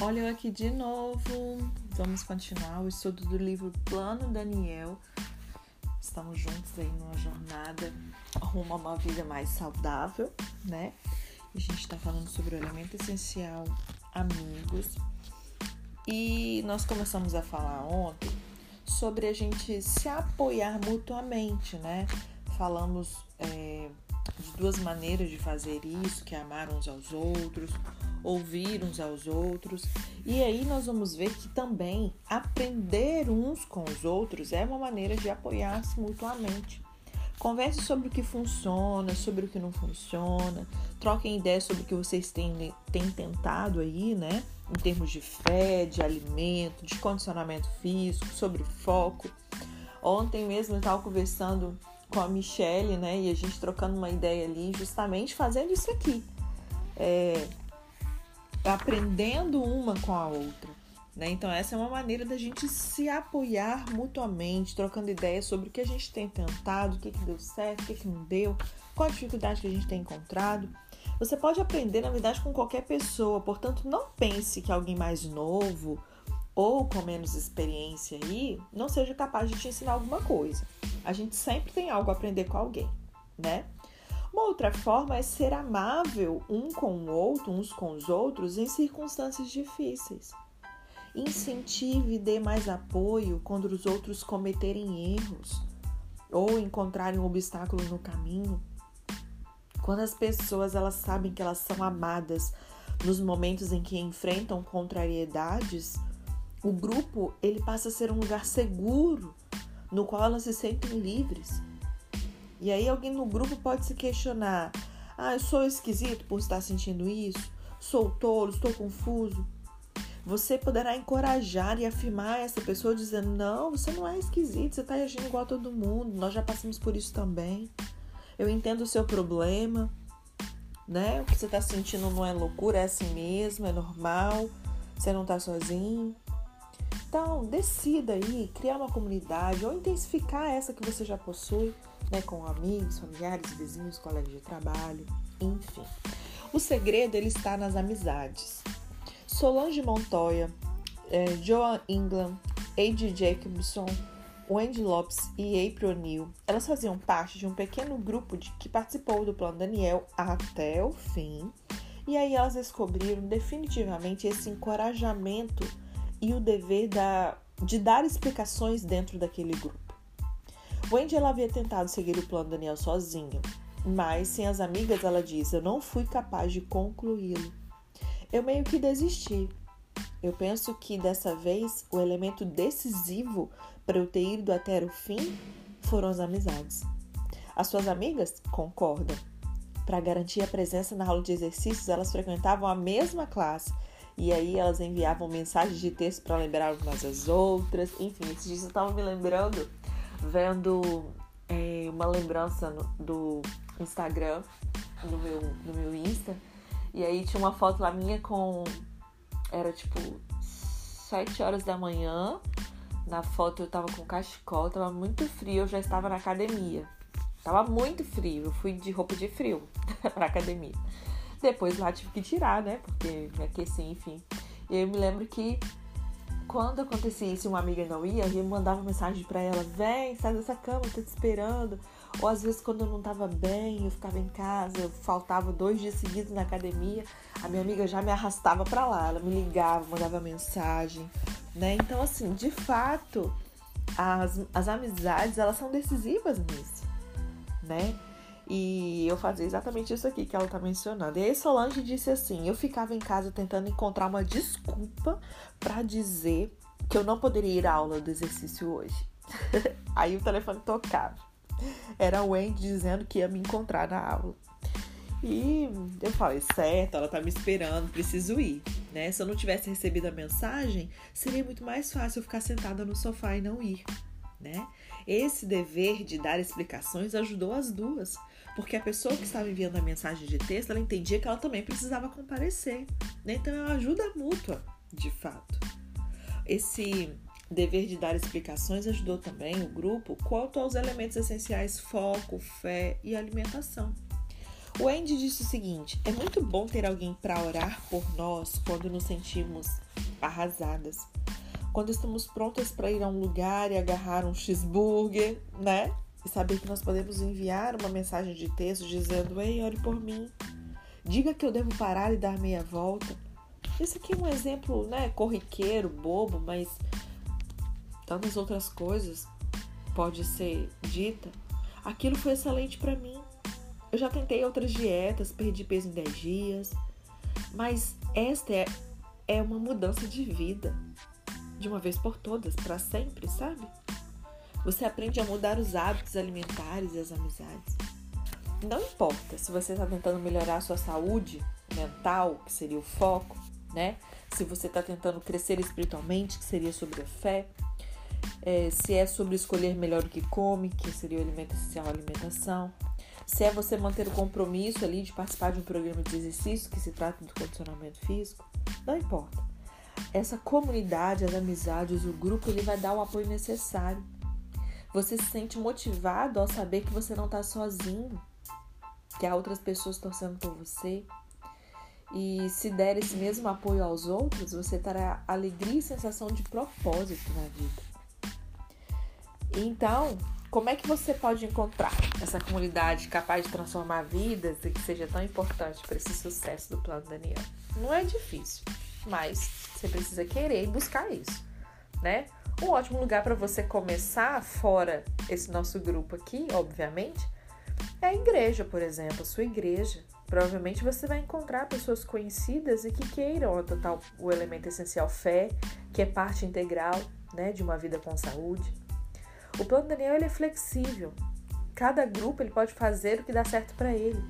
Olha eu aqui de novo. Vamos continuar o estudo do livro Plano Daniel. Estamos juntos aí numa jornada rumo a uma vida mais saudável, né? A gente está falando sobre o elemento essencial, amigos. E nós começamos a falar ontem sobre a gente se apoiar mutuamente, né? Falamos é, de duas maneiras de fazer isso, que é amar uns aos outros, ouvir uns aos outros. E aí nós vamos ver que também aprender uns com os outros é uma maneira de apoiar-se mutuamente. Converse sobre o que funciona, sobre o que não funciona, troquem ideias sobre o que vocês têm, têm tentado aí, né? Em termos de fé, de alimento, de condicionamento físico, sobre foco. Ontem mesmo eu estava conversando com a Michelle, né? E a gente trocando uma ideia ali, justamente fazendo isso aqui. É, aprendendo uma com a outra. Né? Então, essa é uma maneira da gente se apoiar mutuamente, trocando ideias sobre o que a gente tem tentado, o que, que deu certo, o que, que não deu, qual a dificuldade que a gente tem encontrado. Você pode aprender, na verdade, com qualquer pessoa, portanto, não pense que alguém mais novo ou com menos experiência aí não seja capaz de te ensinar alguma coisa. A gente sempre tem algo a aprender com alguém, né? Uma outra forma é ser amável um com o outro, uns com os outros, em circunstâncias difíceis. Incentive e dê mais apoio quando os outros cometerem erros ou encontrarem um obstáculo no caminho. Quando as pessoas elas sabem que elas são amadas nos momentos em que enfrentam contrariedades, o grupo ele passa a ser um lugar seguro no qual elas se sentem livres. E aí alguém no grupo pode se questionar: ah, eu sou esquisito por estar sentindo isso? Sou tolo, estou confuso? Você poderá encorajar e afirmar essa pessoa dizendo: não, você não é esquisito, você está agindo igual a todo mundo, nós já passamos por isso também. Eu entendo o seu problema, né? O que você está sentindo não é loucura, é assim mesmo, é normal, você não está sozinho. Então, decida aí criar uma comunidade ou intensificar essa que você já possui né, com amigos, familiares, vizinhos, colegas de trabalho, enfim. O segredo ele está nas amizades. Solange Montoya, eh, Joan England, Ade Jacobson, Wendy Lopes e April O'Neil, elas faziam parte de um pequeno grupo de, que participou do Plano Daniel até o fim. E aí elas descobriram definitivamente esse encorajamento e o dever da, de dar explicações dentro daquele grupo. Wendy ela havia tentado seguir o plano Daniel sozinha, mas sem as amigas ela diz: Eu não fui capaz de concluí-lo. Eu meio que desisti. Eu penso que dessa vez o elemento decisivo para eu ter ido até o fim foram as amizades. As suas amigas concordam. Para garantir a presença na aula de exercícios, elas frequentavam a mesma classe e aí elas enviavam mensagens de texto para lembrar umas às outras. Enfim, esses dias eu estava me lembrando vendo é, uma lembrança no, do Instagram, no meu, no meu Insta, e aí tinha uma foto lá minha com. Era tipo 7 horas da manhã. Na foto eu tava com cachecol, tava muito frio, eu já estava na academia. Tava muito frio, eu fui de roupa de frio pra academia. Depois lá tive que tirar, né? Porque me aqueci, enfim. E eu me lembro que quando acontecia isso uma amiga não ia, eu mandava mensagem para ela: vem, sai dessa cama, tô te esperando. Ou às vezes, quando eu não tava bem, eu ficava em casa, eu faltava dois dias seguidos na academia, a minha amiga já me arrastava para lá, ela me ligava, mandava mensagem, né? Então, assim, de fato, as, as amizades, elas são decisivas nisso, né? E eu fazia exatamente isso aqui que ela tá mencionando. E aí Solange disse assim: eu ficava em casa tentando encontrar uma desculpa para dizer que eu não poderia ir à aula do exercício hoje. aí o telefone tocava. Era o Wendy dizendo que ia me encontrar na aula. E eu falei, certo, ela tá me esperando, preciso ir, né? Se eu não tivesse recebido a mensagem, seria muito mais fácil eu ficar sentada no sofá e não ir, né? Esse dever de dar explicações ajudou as duas, porque a pessoa que estava enviando a mensagem de texto, ela entendia que ela também precisava comparecer. Né? Então é uma ajuda mútua, de fato. Esse dever de dar explicações ajudou também o grupo quanto aos elementos essenciais foco, fé e alimentação. O Andy disse o seguinte: é muito bom ter alguém para orar por nós quando nos sentimos arrasadas. Quando estamos prontas para ir a um lugar e agarrar um cheeseburger, né? E saber que nós podemos enviar uma mensagem de texto dizendo: Ei, ore por mim. Diga que eu devo parar e dar meia volta. Esse aqui é um exemplo, né, corriqueiro, bobo, mas tantas outras coisas pode ser dita. Aquilo foi excelente para mim. Eu já tentei outras dietas, perdi peso em 10 dias, mas esta é, é uma mudança de vida, de uma vez por todas, para sempre, sabe? Você aprende a mudar os hábitos alimentares e as amizades. Não importa se você está tentando melhorar a sua saúde mental, que seria o foco, né? Se você está tentando crescer espiritualmente, que seria sobre a fé. É, se é sobre escolher melhor o que come, que seria o alimento essencial, a alimentação. Se é você manter o compromisso ali de participar de um programa de exercício, que se trata do condicionamento físico, não importa. Essa comunidade, as amizades, o grupo, ele vai dar o apoio necessário. Você se sente motivado ao saber que você não está sozinho, que há outras pessoas torcendo por você. E se der esse mesmo apoio aos outros, você terá alegria e sensação de propósito na vida. Então, como é que você pode encontrar essa comunidade capaz de transformar vidas e que seja tão importante para esse sucesso do Plano Daniel? Não é difícil, mas você precisa querer e buscar isso, né? Um ótimo lugar para você começar, fora esse nosso grupo aqui, obviamente, é a igreja, por exemplo, a sua igreja. Provavelmente você vai encontrar pessoas conhecidas e que queiram adotar o elemento essencial fé, que é parte integral né, de uma vida com saúde. O plano Daniel ele é flexível. Cada grupo ele pode fazer o que dá certo para ele.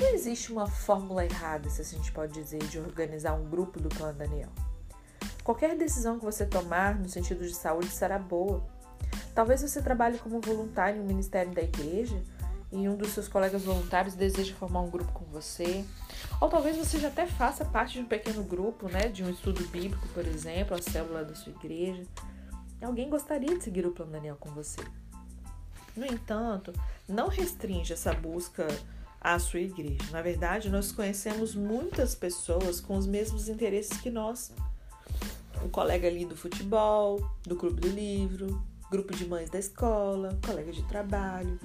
Não existe uma fórmula errada, se a gente pode dizer, de organizar um grupo do plano Daniel. Qualquer decisão que você tomar no sentido de saúde será boa. Talvez você trabalhe como voluntário no ministério da igreja e um dos seus colegas voluntários deseja formar um grupo com você. Ou talvez você já até faça parte de um pequeno grupo, né, de um estudo bíblico, por exemplo, a célula da sua igreja. Alguém gostaria de seguir o plano Daniel com você. No entanto, não restringe essa busca à sua igreja. Na verdade, nós conhecemos muitas pessoas com os mesmos interesses que nós. Um colega ali do futebol, do clube do livro, grupo de mães da escola, colega de trabalho,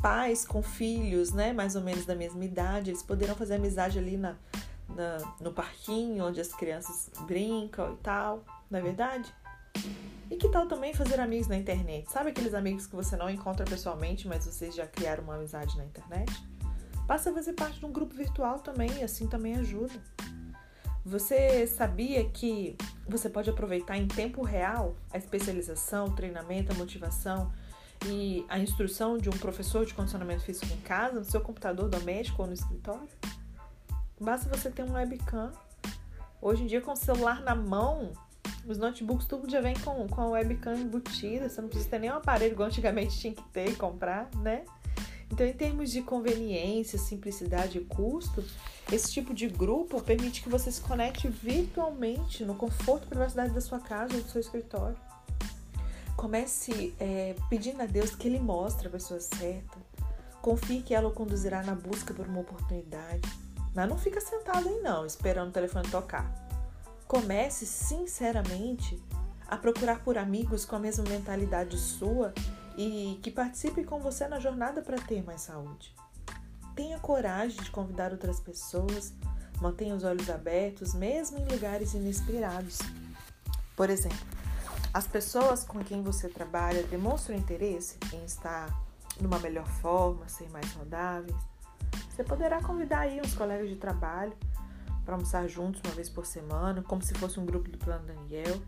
pais com filhos, né, mais ou menos da mesma idade, eles poderão fazer amizade ali na, na, no parquinho onde as crianças brincam e tal, não é verdade? E que tal também fazer amigos na internet? Sabe aqueles amigos que você não encontra pessoalmente, mas vocês já criaram uma amizade na internet? Passa a fazer parte de um grupo virtual também, assim também ajuda. Você sabia que você pode aproveitar em tempo real a especialização, o treinamento, a motivação e a instrução de um professor de condicionamento físico em casa, no seu computador doméstico ou no escritório? Basta você ter um webcam. Hoje em dia, com o celular na mão, os notebooks tudo já vem com, com a webcam embutida, você não precisa ter nenhum aparelho igual antigamente tinha que ter e comprar, né? Então, em termos de conveniência, simplicidade e custo, esse tipo de grupo permite que você se conecte virtualmente no conforto e privacidade da sua casa ou do seu escritório. Comece é, pedindo a Deus que Ele mostre a pessoa certa. Confie que ela o conduzirá na busca por uma oportunidade. Mas não fica sentado aí não, esperando o telefone tocar. Comece sinceramente a procurar por amigos com a mesma mentalidade sua e que participem com você na jornada para ter mais saúde. Tenha coragem de convidar outras pessoas, mantenha os olhos abertos, mesmo em lugares inesperados. Por exemplo, as pessoas com quem você trabalha demonstram interesse em estar numa melhor forma, ser mais saudáveis. Você poderá convidar aí uns colegas de trabalho para almoçar juntos uma vez por semana, como se fosse um grupo do Plano Daniel.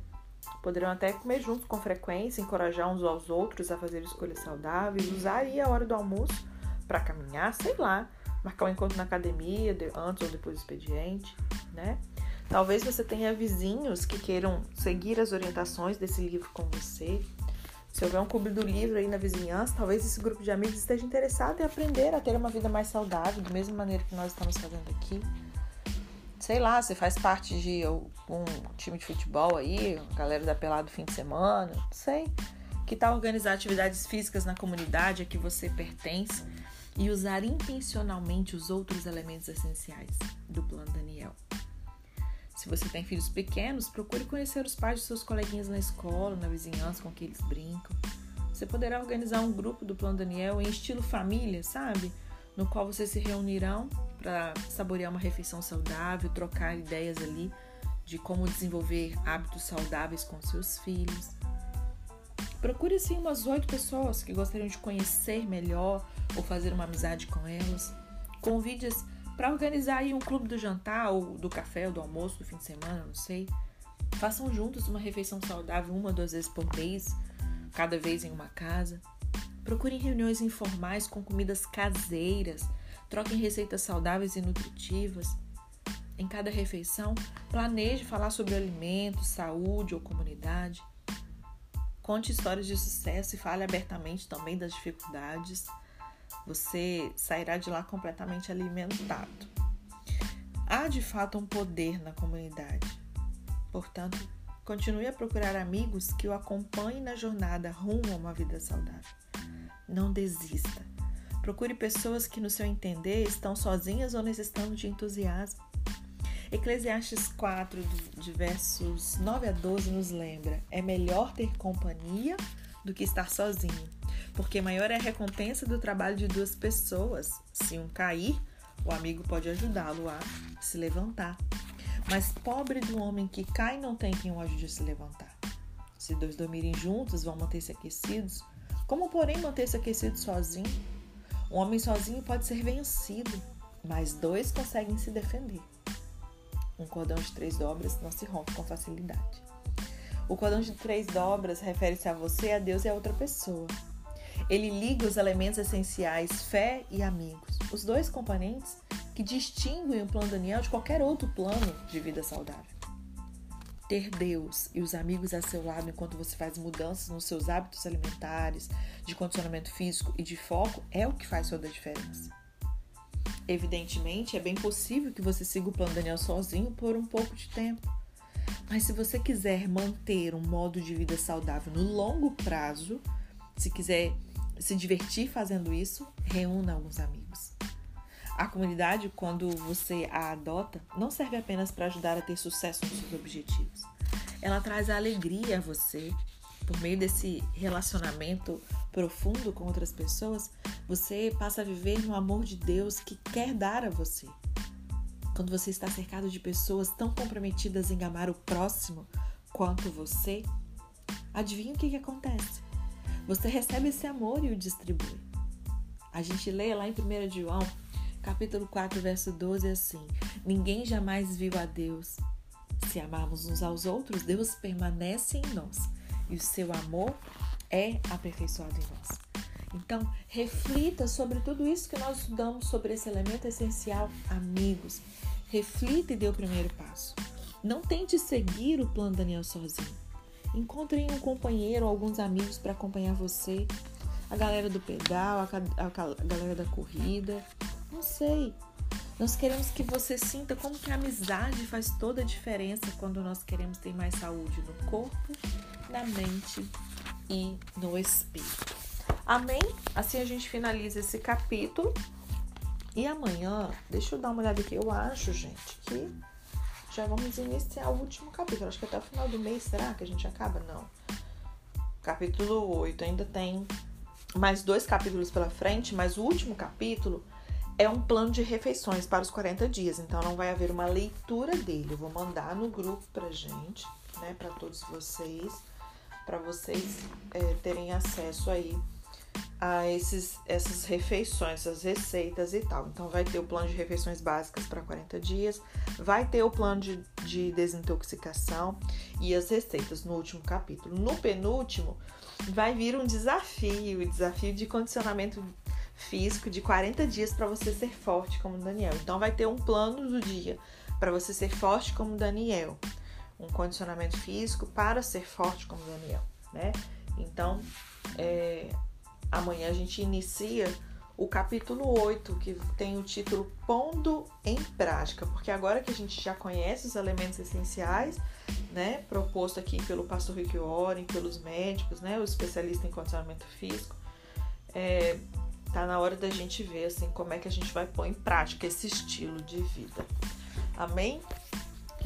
Poderão até comer juntos com frequência, encorajar uns aos outros a fazer escolhas saudáveis, usar aí a hora do almoço para caminhar, sei lá, marcar um encontro na academia, antes ou depois do expediente, né? Talvez você tenha vizinhos que queiram seguir as orientações desse livro com você. Se houver um clube do livro aí na vizinhança, talvez esse grupo de amigos esteja interessado em aprender a ter uma vida mais saudável, da mesma maneira que nós estamos fazendo aqui. Sei lá, você faz parte de um time de futebol aí, galera da pelada do fim de semana, não sei. Que tal organizar atividades físicas na comunidade a que você pertence e usar intencionalmente os outros elementos essenciais do plano Daniel. Se você tem filhos pequenos, procure conhecer os pais de seus coleguinhas na escola, na vizinhança com que eles brincam. Você poderá organizar um grupo do Plano Daniel em estilo família, sabe? No qual vocês se reunirão para saborear uma refeição saudável, trocar ideias ali de como desenvolver hábitos saudáveis com seus filhos. Procure sim umas oito pessoas que gostariam de conhecer melhor ou fazer uma amizade com elas. Convide-as para organizar aí um clube do jantar ou do café ou do almoço do fim de semana, não sei. Façam juntos uma refeição saudável uma ou duas vezes por mês, cada vez em uma casa. Procurem reuniões informais com comidas caseiras. Troquem receitas saudáveis e nutritivas. Em cada refeição, planeje falar sobre alimentos, saúde ou comunidade. Conte histórias de sucesso e fale abertamente também das dificuldades. Você sairá de lá completamente alimentado. Há de fato um poder na comunidade. Portanto, continue a procurar amigos que o acompanhem na jornada rumo a uma vida saudável. Não desista. Procure pessoas que, no seu entender, estão sozinhas ou necessitando de entusiasmo. Eclesiastes 4, de versos 9 a 12, nos lembra: é melhor ter companhia do que estar sozinho, porque maior é a recompensa do trabalho de duas pessoas. Se um cair, o amigo pode ajudá-lo a se levantar. Mas pobre do homem que cai não tem quem o ajude a se levantar. Se dois dormirem juntos, vão manter-se aquecidos. Como, porém, manter-se aquecido sozinho? Um homem sozinho pode ser vencido, mas dois conseguem se defender. Um cordão de três dobras não se rompe com facilidade. O cordão de três dobras refere-se a você, a Deus e a outra pessoa. Ele liga os elementos essenciais fé e amigos, os dois componentes que distinguem o plano Daniel de qualquer outro plano de vida saudável. Ter Deus e os amigos a seu lado enquanto você faz mudanças nos seus hábitos alimentares, de condicionamento físico e de foco é o que faz toda a diferença. Evidentemente, é bem possível que você siga o plano Daniel sozinho por um pouco de tempo. Mas se você quiser manter um modo de vida saudável no longo prazo, se quiser se divertir fazendo isso, reúna alguns amigos. A comunidade, quando você a adota, não serve apenas para ajudar a ter sucesso nos seus objetivos. Ela traz a alegria a você por meio desse relacionamento profundo com outras pessoas, você passa a viver no amor de Deus que quer dar a você. Quando você está cercado de pessoas tão comprometidas em amar o próximo quanto você, adivinha o que, que acontece? Você recebe esse amor e o distribui. A gente lê lá em 1 João, capítulo 4, verso 12, assim: Ninguém jamais viu a Deus. Se amarmos uns aos outros, Deus permanece em nós e o seu amor é aperfeiçoado em nós. Então, reflita sobre tudo isso que nós estudamos sobre esse elemento essencial, amigos. Reflita e dê o primeiro passo. Não tente seguir o plano Daniel sozinho. Encontre um companheiro, alguns amigos para acompanhar você. A galera do pedal, a, a, a galera da corrida. Não sei. Nós queremos que você sinta como que a amizade faz toda a diferença quando nós queremos ter mais saúde no corpo, na mente e no espírito. Amém? Assim a gente finaliza esse capítulo. E amanhã, deixa eu dar uma olhada aqui. Eu acho, gente, que já vamos iniciar o último capítulo. Acho que até o final do mês, será que a gente acaba? Não. Capítulo 8 ainda tem mais dois capítulos pela frente, mas o último capítulo é um plano de refeições para os 40 dias. Então não vai haver uma leitura dele. Eu vou mandar no grupo pra gente, né, para todos vocês para vocês é, terem acesso aí a esses, essas refeições, essas receitas e tal. Então, vai ter o plano de refeições básicas para 40 dias, vai ter o plano de, de desintoxicação e as receitas no último capítulo. No penúltimo, vai vir um desafio, desafio de condicionamento físico de 40 dias para você ser forte como Daniel. Então, vai ter um plano do dia para você ser forte como Daniel um condicionamento físico para ser forte como Daniel, né? Então, é, amanhã a gente inicia o capítulo 8, que tem o título Pondo em Prática, porque agora que a gente já conhece os elementos essenciais, né, proposto aqui pelo pastor Rick Warren, pelos médicos, né, o especialista em condicionamento físico, é, Tá na hora da gente ver assim como é que a gente vai pôr em prática esse estilo de vida. Amém?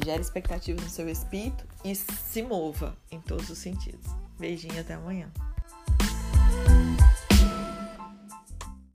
Gere expectativas no seu espírito e se mova em todos os sentidos. Beijinho até amanhã.